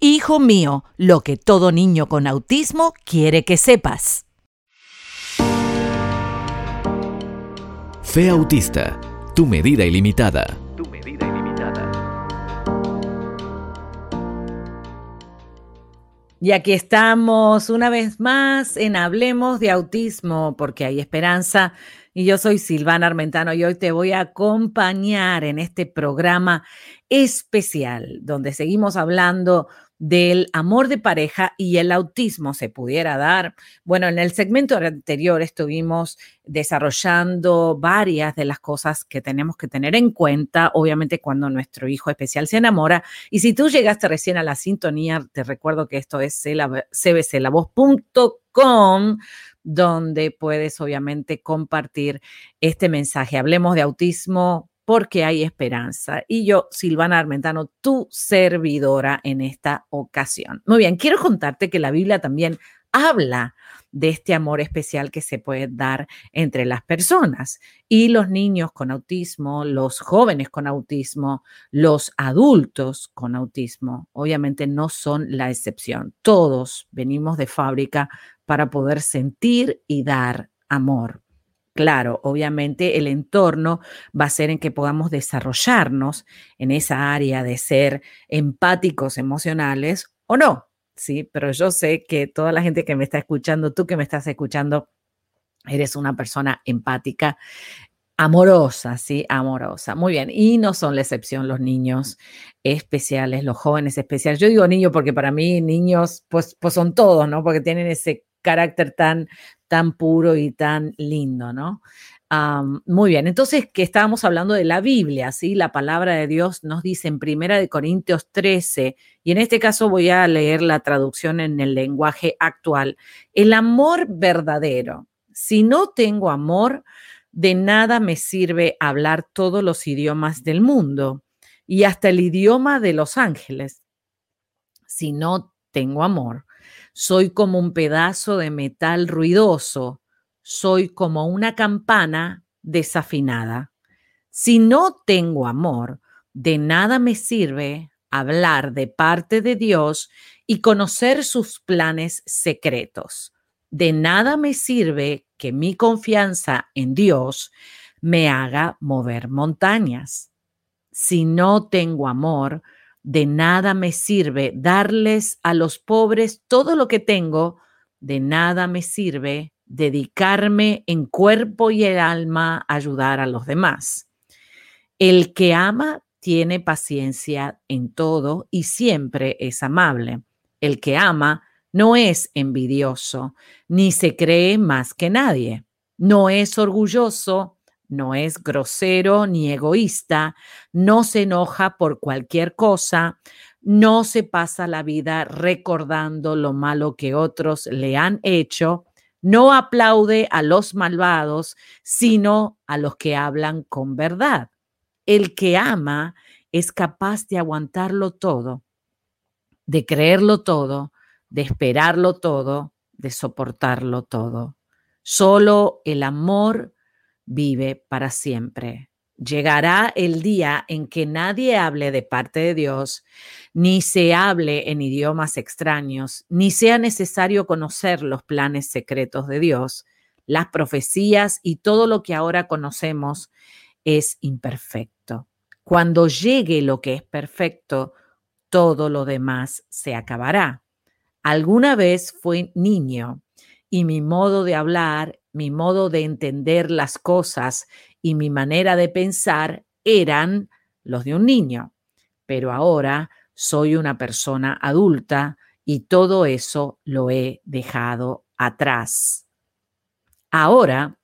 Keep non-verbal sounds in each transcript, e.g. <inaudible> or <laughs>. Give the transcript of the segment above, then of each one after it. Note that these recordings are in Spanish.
Hijo mío, lo que todo niño con autismo quiere que sepas. Fe Autista, tu medida ilimitada. Tu medida ilimitada. Y aquí estamos una vez más en Hablemos de Autismo, porque hay esperanza. Y yo soy Silvana Armentano y hoy te voy a acompañar en este programa especial, donde seguimos hablando del amor de pareja y el autismo se pudiera dar. Bueno, en el segmento anterior estuvimos desarrollando varias de las cosas que tenemos que tener en cuenta, obviamente cuando nuestro hijo especial se enamora. Y si tú llegaste recién a la sintonía, te recuerdo que esto es cbclavoz.com donde puedes obviamente compartir este mensaje. Hablemos de autismo porque hay esperanza. Y yo, Silvana Armentano, tu servidora en esta ocasión. Muy bien, quiero contarte que la Biblia también habla de este amor especial que se puede dar entre las personas. Y los niños con autismo, los jóvenes con autismo, los adultos con autismo, obviamente no son la excepción. Todos venimos de fábrica para poder sentir y dar amor. Claro, obviamente el entorno va a ser en que podamos desarrollarnos en esa área de ser empáticos emocionales o no, ¿sí? Pero yo sé que toda la gente que me está escuchando, tú que me estás escuchando, eres una persona empática, amorosa, ¿sí? Amorosa. Muy bien. Y no son la excepción los niños especiales, los jóvenes especiales. Yo digo niños porque para mí niños, pues, pues son todos, ¿no? Porque tienen ese carácter tan tan puro y tan lindo, ¿no? muy bien, entonces que estábamos hablando de la Biblia, ¿sí? La palabra de Dios nos dice en Primera de Corintios 13, y en este caso voy a leer la traducción en el lenguaje actual, el amor verdadero. Si no tengo amor, de nada me sirve hablar todos los idiomas del mundo y hasta el idioma de los ángeles. Si no tengo amor, soy como un pedazo de metal ruidoso. Soy como una campana desafinada. Si no tengo amor, de nada me sirve hablar de parte de Dios y conocer sus planes secretos. De nada me sirve que mi confianza en Dios me haga mover montañas. Si no tengo amor, de nada me sirve darles a los pobres todo lo que tengo, de nada me sirve dedicarme en cuerpo y el alma a ayudar a los demás. El que ama tiene paciencia en todo y siempre es amable. El que ama no es envidioso, ni se cree más que nadie. No es orgulloso, no es grosero ni egoísta, no se enoja por cualquier cosa, no se pasa la vida recordando lo malo que otros le han hecho, no aplaude a los malvados, sino a los que hablan con verdad. El que ama es capaz de aguantarlo todo, de creerlo todo, de esperarlo todo, de soportarlo todo. Solo el amor vive para siempre. Llegará el día en que nadie hable de parte de Dios, ni se hable en idiomas extraños, ni sea necesario conocer los planes secretos de Dios. Las profecías y todo lo que ahora conocemos es imperfecto. Cuando llegue lo que es perfecto, todo lo demás se acabará. Alguna vez fui niño y mi modo de hablar mi modo de entender las cosas y mi manera de pensar eran los de un niño, pero ahora soy una persona adulta y todo eso lo he dejado atrás. Ahora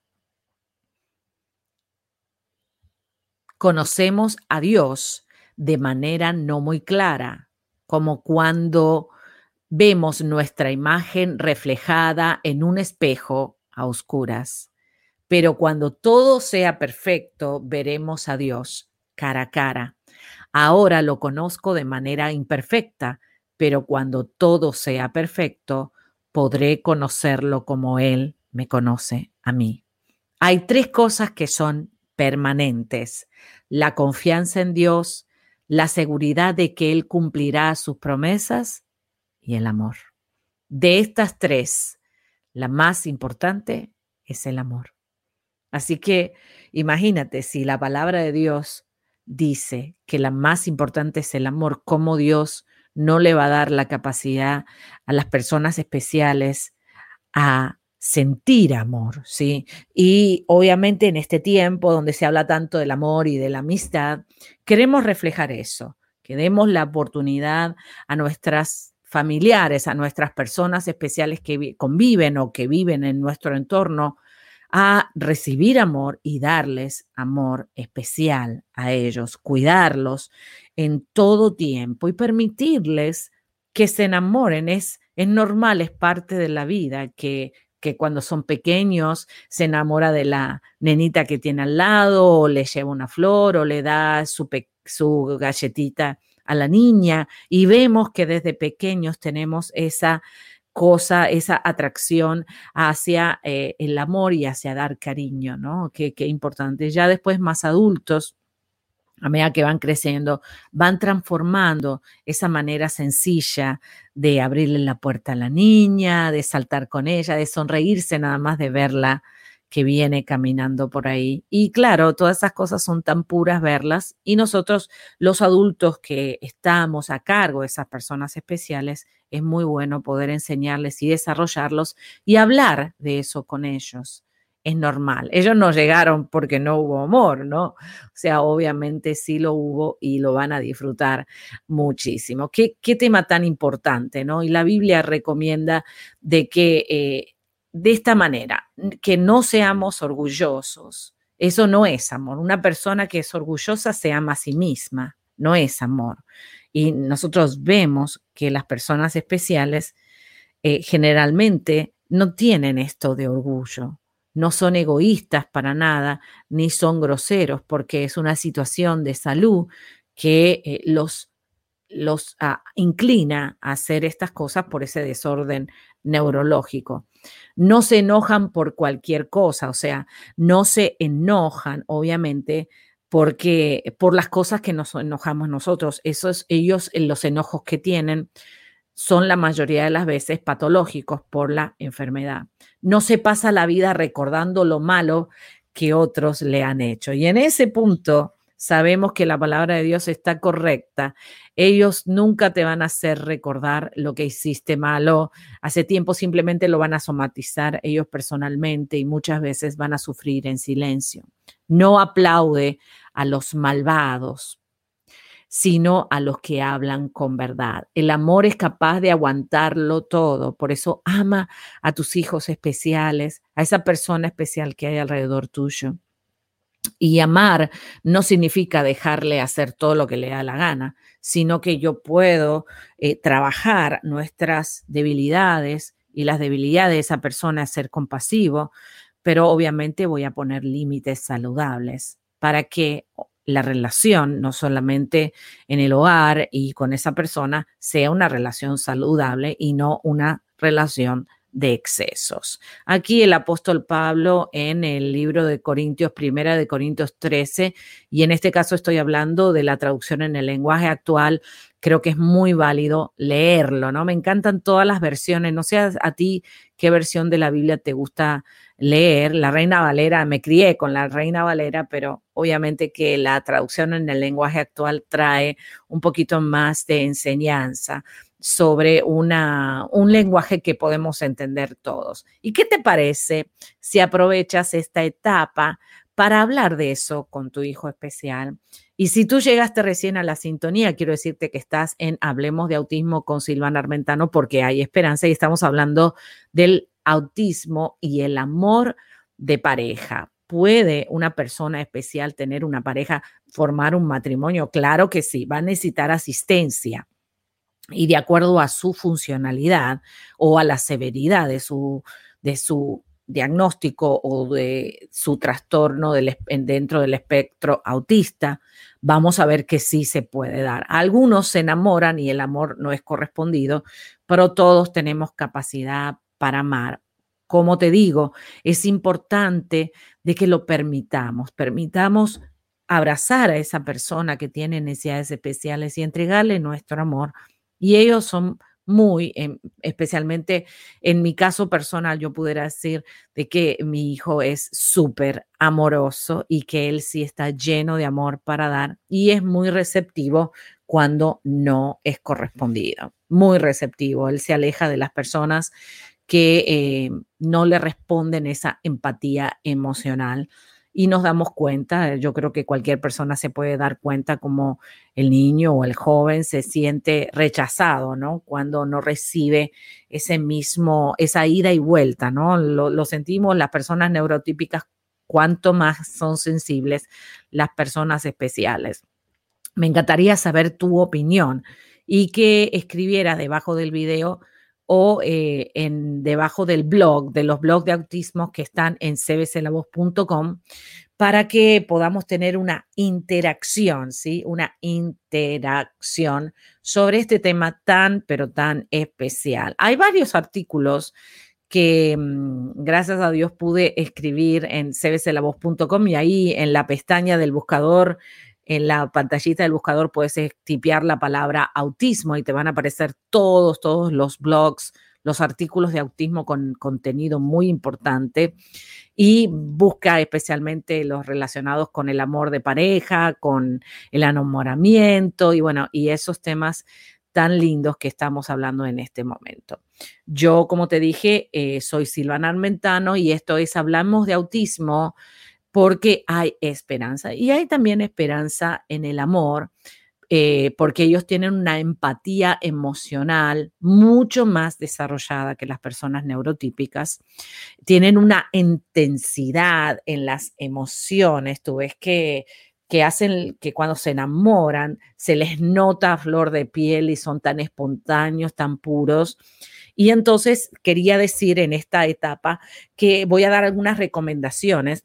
conocemos a Dios de manera no muy clara, como cuando vemos nuestra imagen reflejada en un espejo a oscuras. Pero cuando todo sea perfecto, veremos a Dios cara a cara. Ahora lo conozco de manera imperfecta, pero cuando todo sea perfecto, podré conocerlo como Él me conoce a mí. Hay tres cosas que son permanentes. La confianza en Dios, la seguridad de que Él cumplirá sus promesas y el amor. De estas tres, la más importante es el amor. Así que imagínate si la palabra de Dios dice que la más importante es el amor, cómo Dios no le va a dar la capacidad a las personas especiales a sentir amor, ¿sí? Y obviamente en este tiempo donde se habla tanto del amor y de la amistad, queremos reflejar eso, que demos la oportunidad a nuestras familiares, a nuestras personas especiales que conviven o que viven en nuestro entorno, a recibir amor y darles amor especial a ellos, cuidarlos en todo tiempo y permitirles que se enamoren. Es, es normal, es parte de la vida que, que cuando son pequeños se enamora de la nenita que tiene al lado o le lleva una flor o le da su, su galletita a la niña y vemos que desde pequeños tenemos esa cosa, esa atracción hacia eh, el amor y hacia dar cariño, ¿no? Qué, qué importante. Ya después más adultos, a medida que van creciendo, van transformando esa manera sencilla de abrirle la puerta a la niña, de saltar con ella, de sonreírse nada más de verla que viene caminando por ahí. Y claro, todas esas cosas son tan puras verlas y nosotros, los adultos que estamos a cargo de esas personas especiales, es muy bueno poder enseñarles y desarrollarlos y hablar de eso con ellos. Es normal. Ellos no llegaron porque no hubo amor, ¿no? O sea, obviamente sí lo hubo y lo van a disfrutar muchísimo. Qué, qué tema tan importante, ¿no? Y la Biblia recomienda de que eh, de esta manera, que no seamos orgullosos. Eso no es amor. Una persona que es orgullosa se ama a sí misma, no es amor. Y nosotros vemos que las personas especiales eh, generalmente no tienen esto de orgullo, no son egoístas para nada, ni son groseros, porque es una situación de salud que eh, los los ah, inclina a hacer estas cosas por ese desorden neurológico. No se enojan por cualquier cosa, o sea, no se enojan, obviamente, porque por las cosas que nos enojamos nosotros. Esos, ellos, los enojos que tienen, son la mayoría de las veces patológicos por la enfermedad. No se pasa la vida recordando lo malo que otros le han hecho. Y en ese punto sabemos que la palabra de Dios está correcta. Ellos nunca te van a hacer recordar lo que hiciste malo. Hace tiempo simplemente lo van a somatizar ellos personalmente y muchas veces van a sufrir en silencio. No aplaude a los malvados, sino a los que hablan con verdad. El amor es capaz de aguantarlo todo. Por eso ama a tus hijos especiales, a esa persona especial que hay alrededor tuyo. Y amar no significa dejarle hacer todo lo que le da la gana, sino que yo puedo eh, trabajar nuestras debilidades y las debilidades de esa persona, ser compasivo, pero obviamente voy a poner límites saludables para que la relación, no solamente en el hogar y con esa persona, sea una relación saludable y no una relación de excesos. Aquí el apóstol Pablo en el libro de Corintios, primera de Corintios 13, y en este caso estoy hablando de la traducción en el lenguaje actual, creo que es muy válido leerlo, ¿no? Me encantan todas las versiones, no sé a ti qué versión de la Biblia te gusta leer. La Reina Valera, me crié con la Reina Valera, pero obviamente que la traducción en el lenguaje actual trae un poquito más de enseñanza sobre una, un lenguaje que podemos entender todos. ¿Y qué te parece si aprovechas esta etapa para hablar de eso con tu hijo especial? Y si tú llegaste recién a la sintonía, quiero decirte que estás en Hablemos de Autismo con Silvana Armentano porque hay esperanza y estamos hablando del autismo y el amor de pareja. ¿Puede una persona especial tener una pareja, formar un matrimonio? Claro que sí, va a necesitar asistencia y de acuerdo a su funcionalidad o a la severidad de su, de su diagnóstico o de su trastorno dentro del espectro autista, vamos a ver que sí se puede dar. Algunos se enamoran y el amor no es correspondido, pero todos tenemos capacidad para amar. Como te digo, es importante de que lo permitamos, permitamos abrazar a esa persona que tiene necesidades especiales y entregarle nuestro amor. Y ellos son muy, em, especialmente en mi caso personal, yo pudiera decir de que mi hijo es súper amoroso y que él sí está lleno de amor para dar y es muy receptivo cuando no es correspondido, muy receptivo. Él se aleja de las personas que eh, no le responden esa empatía emocional y nos damos cuenta, yo creo que cualquier persona se puede dar cuenta como el niño o el joven se siente rechazado, ¿no? Cuando no recibe ese mismo, esa ida y vuelta, ¿no? Lo, sentimos las personas neurotípicas, cuanto más son sensibles las personas especiales. Me encantaría saber tu opinión y que escribiera debajo del video o eh, en, debajo del blog, de los blogs de autismo que están en cbclavoz.com para que podamos tener una interacción, ¿sí? Una interacción sobre este tema tan, pero tan especial. Hay varios artículos que mm, gracias a Dios pude escribir en cbclavoz.com y ahí en la pestaña del buscador en la pantallita del buscador puedes tipear la palabra autismo y te van a aparecer todos, todos los blogs, los artículos de autismo con contenido muy importante y busca especialmente los relacionados con el amor de pareja, con el enamoramiento y bueno, y esos temas tan lindos que estamos hablando en este momento. Yo, como te dije, eh, soy Silvana Armentano y esto es Hablamos de Autismo porque hay esperanza. Y hay también esperanza en el amor, eh, porque ellos tienen una empatía emocional mucho más desarrollada que las personas neurotípicas. Tienen una intensidad en las emociones. Tú ves que que hacen que cuando se enamoran se les nota a flor de piel y son tan espontáneos, tan puros. Y entonces quería decir en esta etapa que voy a dar algunas recomendaciones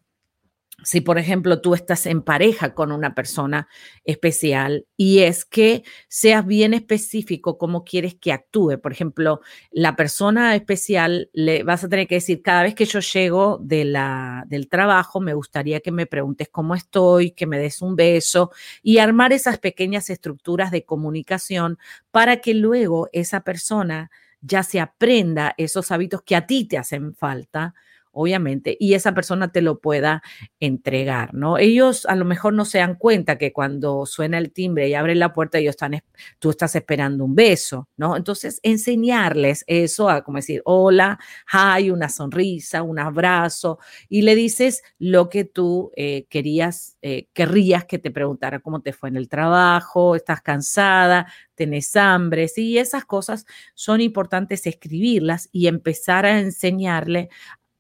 si, por ejemplo, tú estás en pareja con una persona especial y es que seas bien específico cómo quieres que actúe. Por ejemplo, la persona especial le vas a tener que decir, cada vez que yo llego de la, del trabajo, me gustaría que me preguntes cómo estoy, que me des un beso y armar esas pequeñas estructuras de comunicación para que luego esa persona ya se aprenda esos hábitos que a ti te hacen falta obviamente, y esa persona te lo pueda entregar, ¿no? Ellos a lo mejor no se dan cuenta que cuando suena el timbre y abre la puerta, ellos están, tú estás esperando un beso, ¿no? Entonces, enseñarles eso a como decir, hola, hi, una sonrisa, un abrazo, y le dices lo que tú eh, querías, eh, querrías que te preguntara cómo te fue en el trabajo, estás cansada, tenés hambre, sí, esas cosas son importantes escribirlas y empezar a enseñarle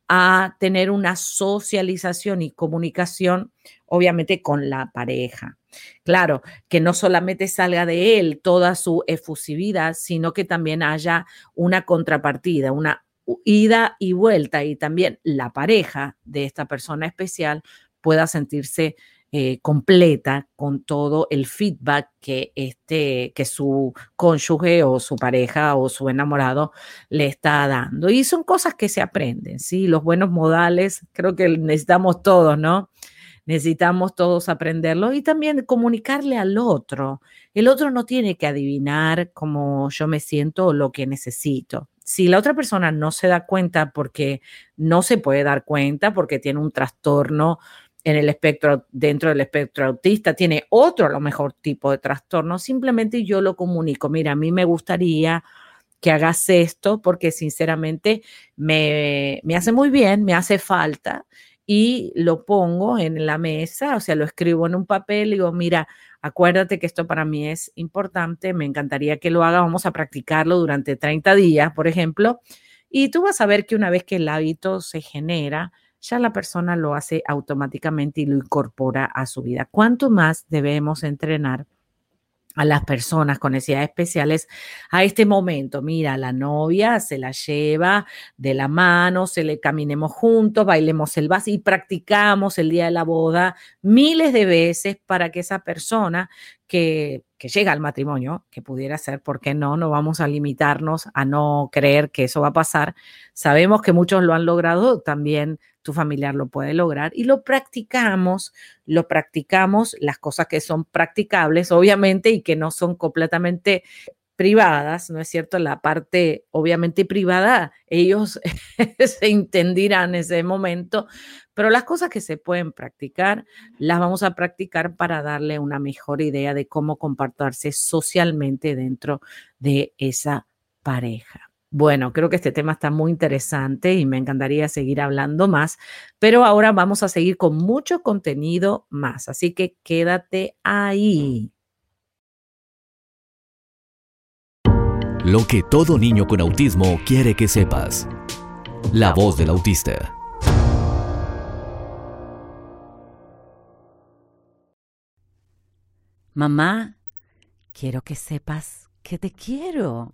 a tener una socialización y comunicación, obviamente, con la pareja. Claro, que no solamente salga de él toda su efusividad, sino que también haya una contrapartida, una ida y vuelta y también la pareja de esta persona especial pueda sentirse eh, completa con todo el feedback que, este, que su cónyuge o su pareja o su enamorado le está dando. Y son cosas que se aprenden, ¿sí? Los buenos modales, creo que necesitamos todos, ¿no? Necesitamos todos aprenderlo y también comunicarle al otro. El otro no tiene que adivinar cómo yo me siento o lo que necesito. Si la otra persona no se da cuenta porque no se puede dar cuenta, porque tiene un trastorno en el espectro, dentro del espectro autista, tiene otro a lo mejor tipo de trastorno, simplemente yo lo comunico, mira, a mí me gustaría que hagas esto porque sinceramente me, me hace muy bien, me hace falta y lo pongo en la mesa, o sea, lo escribo en un papel y digo, mira, acuérdate que esto para mí es importante, me encantaría que lo haga, vamos a practicarlo durante 30 días, por ejemplo, y tú vas a ver que una vez que el hábito se genera, ya la persona lo hace automáticamente y lo incorpora a su vida. ¿Cuánto más debemos entrenar a las personas con necesidades especiales a este momento. Mira, la novia se la lleva de la mano, se le caminemos juntos, bailemos el vals y practicamos el día de la boda miles de veces para que esa persona que, que llega al matrimonio, que pudiera ser, ¿por qué no? No vamos a limitarnos a no creer que eso va a pasar. Sabemos que muchos lo han logrado, también tu familiar lo puede lograr y lo practicamos, lo practicamos, las cosas que son practicables, obviamente, y que no son completamente privadas, ¿no es cierto? La parte obviamente privada, ellos <laughs> se entenderán en ese momento, pero las cosas que se pueden practicar, las vamos a practicar para darle una mejor idea de cómo comportarse socialmente dentro de esa pareja. Bueno, creo que este tema está muy interesante y me encantaría seguir hablando más, pero ahora vamos a seguir con mucho contenido más, así que quédate ahí. Lo que todo niño con autismo quiere que sepas. La voz del autista. Mamá, quiero que sepas que te quiero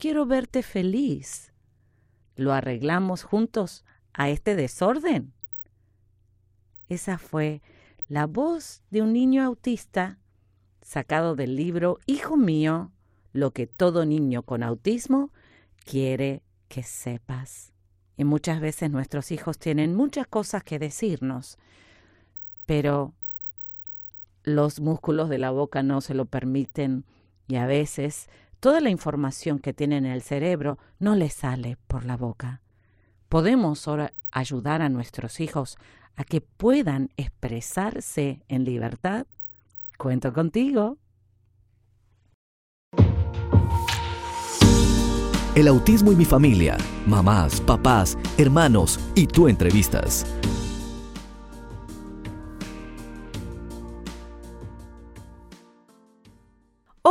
Quiero verte feliz. ¿Lo arreglamos juntos a este desorden? Esa fue la voz de un niño autista sacado del libro Hijo mío, lo que todo niño con autismo quiere que sepas. Y muchas veces nuestros hijos tienen muchas cosas que decirnos, pero los músculos de la boca no se lo permiten y a veces toda la información que tienen en el cerebro no les sale por la boca. Podemos ahora ayudar a nuestros hijos a que puedan expresarse en libertad. Cuento contigo. El autismo y mi familia, mamás, papás, hermanos y tú entrevistas.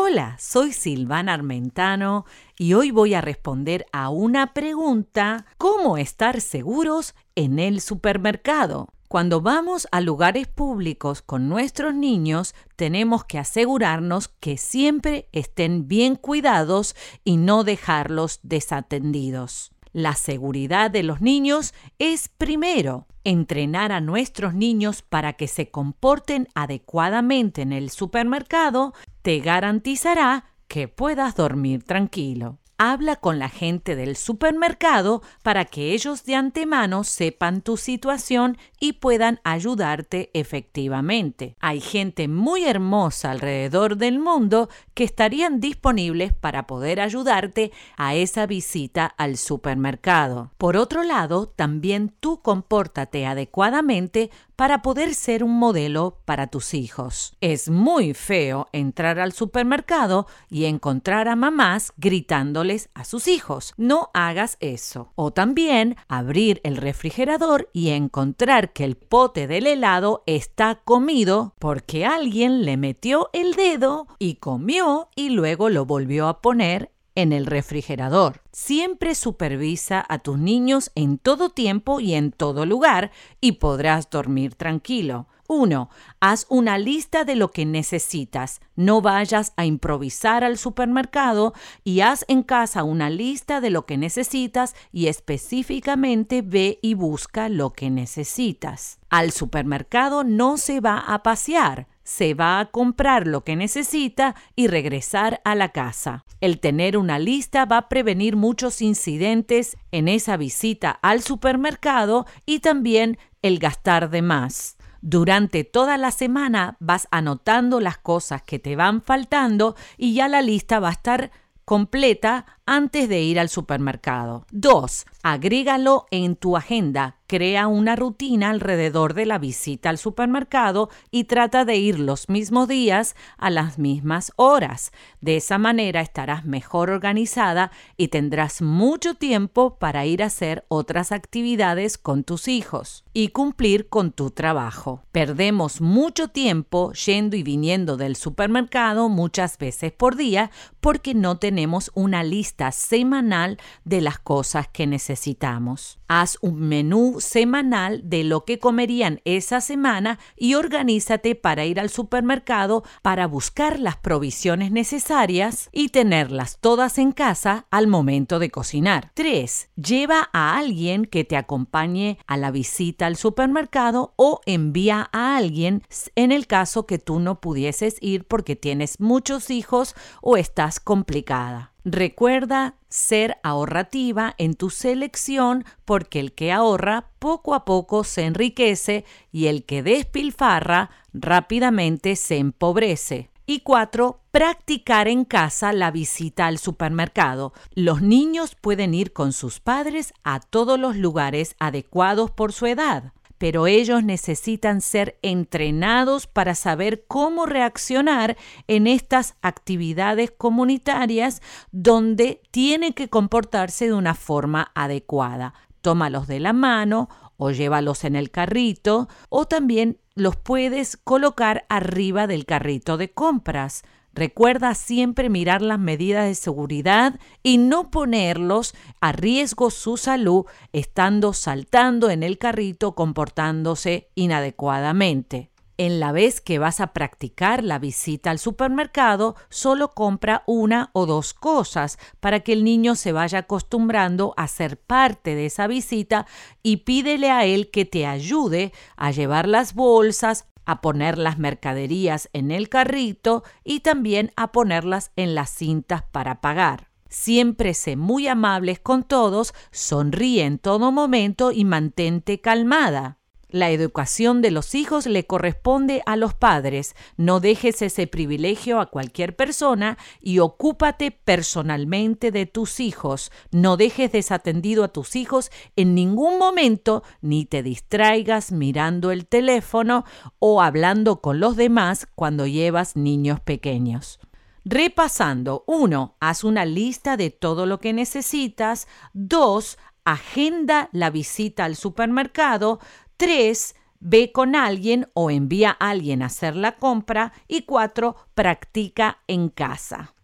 Hola, soy Silvana Armentano y hoy voy a responder a una pregunta, ¿cómo estar seguros en el supermercado? Cuando vamos a lugares públicos con nuestros niños, tenemos que asegurarnos que siempre estén bien cuidados y no dejarlos desatendidos. La seguridad de los niños es primero. Entrenar a nuestros niños para que se comporten adecuadamente en el supermercado te garantizará que puedas dormir tranquilo. Habla con la gente del supermercado para que ellos de antemano sepan tu situación y puedan ayudarte efectivamente. Hay gente muy hermosa alrededor del mundo que estarían disponibles para poder ayudarte a esa visita al supermercado. Por otro lado, también tú compórtate adecuadamente para poder ser un modelo para tus hijos. Es muy feo entrar al supermercado y encontrar a mamás gritándoles a sus hijos. No hagas eso. O también abrir el refrigerador y encontrar que el pote del helado está comido porque alguien le metió el dedo y comió y luego lo volvió a poner en el refrigerador. Siempre supervisa a tus niños en todo tiempo y en todo lugar y podrás dormir tranquilo. 1. Haz una lista de lo que necesitas. No vayas a improvisar al supermercado y haz en casa una lista de lo que necesitas y específicamente ve y busca lo que necesitas. Al supermercado no se va a pasear se va a comprar lo que necesita y regresar a la casa. El tener una lista va a prevenir muchos incidentes en esa visita al supermercado y también el gastar de más. Durante toda la semana vas anotando las cosas que te van faltando y ya la lista va a estar completa antes de ir al supermercado. 2. Agrégalo en tu agenda Crea una rutina alrededor de la visita al supermercado y trata de ir los mismos días a las mismas horas. De esa manera estarás mejor organizada y tendrás mucho tiempo para ir a hacer otras actividades con tus hijos y cumplir con tu trabajo. Perdemos mucho tiempo yendo y viniendo del supermercado muchas veces por día porque no tenemos una lista semanal de las cosas que necesitamos. Haz un menú semanal de lo que comerían esa semana y organízate para ir al supermercado para buscar las provisiones necesarias y tenerlas todas en casa al momento de cocinar. 3. Lleva a alguien que te acompañe a la visita al supermercado o envía a alguien en el caso que tú no pudieses ir porque tienes muchos hijos o estás complicada. Recuerda ser ahorrativa en tu selección porque el que ahorra poco a poco se enriquece y el que despilfarra rápidamente se empobrece. Y cuatro, practicar en casa la visita al supermercado. Los niños pueden ir con sus padres a todos los lugares adecuados por su edad pero ellos necesitan ser entrenados para saber cómo reaccionar en estas actividades comunitarias donde tienen que comportarse de una forma adecuada. Tómalos de la mano o llévalos en el carrito o también los puedes colocar arriba del carrito de compras. Recuerda siempre mirar las medidas de seguridad y no ponerlos a riesgo su salud estando saltando en el carrito comportándose inadecuadamente. En la vez que vas a practicar la visita al supermercado, solo compra una o dos cosas para que el niño se vaya acostumbrando a ser parte de esa visita y pídele a él que te ayude a llevar las bolsas a poner las mercaderías en el carrito y también a ponerlas en las cintas para pagar. Siempre sé muy amables con todos, sonríe en todo momento y mantente calmada. La educación de los hijos le corresponde a los padres. No dejes ese privilegio a cualquier persona y ocúpate personalmente de tus hijos. No dejes desatendido a tus hijos en ningún momento ni te distraigas mirando el teléfono o hablando con los demás cuando llevas niños pequeños. Repasando, 1. Haz una lista de todo lo que necesitas. 2. Agenda la visita al supermercado. 3. Ve con alguien o envía a alguien a hacer la compra. Y 4. Practica en casa.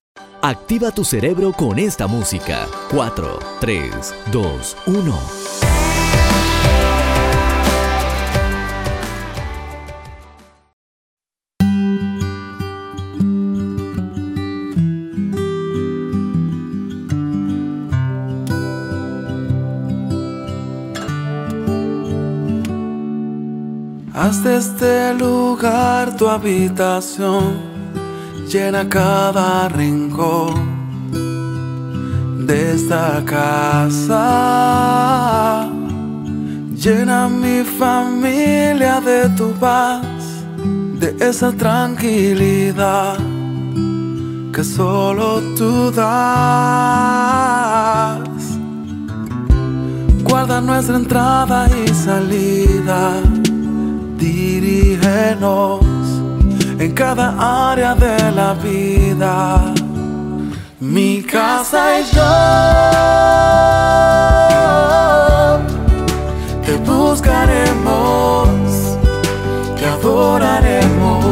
Activa tu cerebro con esta música. 4, 3, 2, 1. Haz de este lugar tu habitación, llena cada rincón de esta casa. Llena mi familia de tu paz, de esa tranquilidad que solo tú das. Guarda nuestra entrada y salida dirígenos en cada área de la vida. Mi casa y yo te buscaremos, te adoraremos.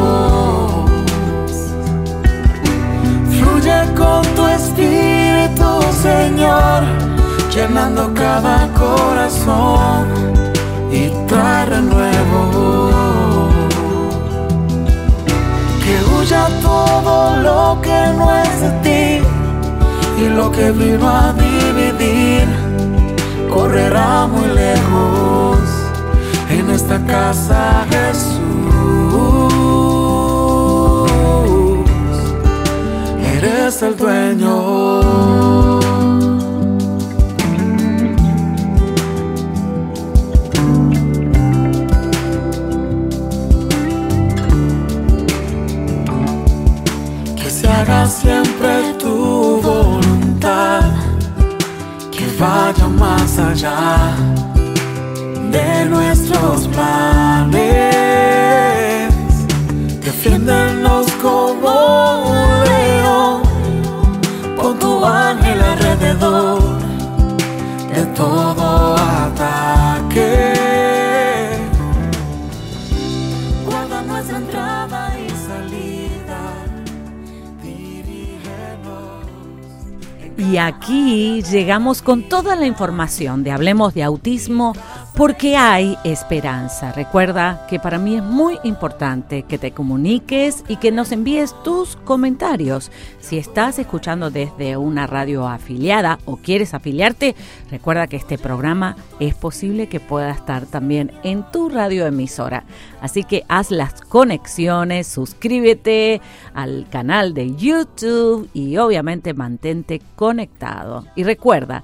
Fluye con tu espíritu, Señor, llenando cada corazón y trae Todo lo que no es de ti y lo que vino a dividir correrá muy lejos en esta casa Jesús. Eres el dueño. siempre tu voluntad, que vaya más allá de nuestros planes. Defiéndanos con aquí llegamos con toda la información de Hablemos de Autismo porque hay esperanza. Recuerda que para mí es muy importante que te comuniques y que nos envíes tus comentarios. Si estás escuchando desde una radio afiliada o quieres afiliarte, recuerda que este programa es posible que pueda estar también en tu radio emisora. Así que haz las conexiones, suscríbete al canal de YouTube y obviamente mantente conectado. Y recuerda,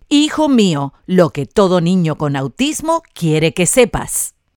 Hijo mío, lo que todo niño con autismo quiere que sepas.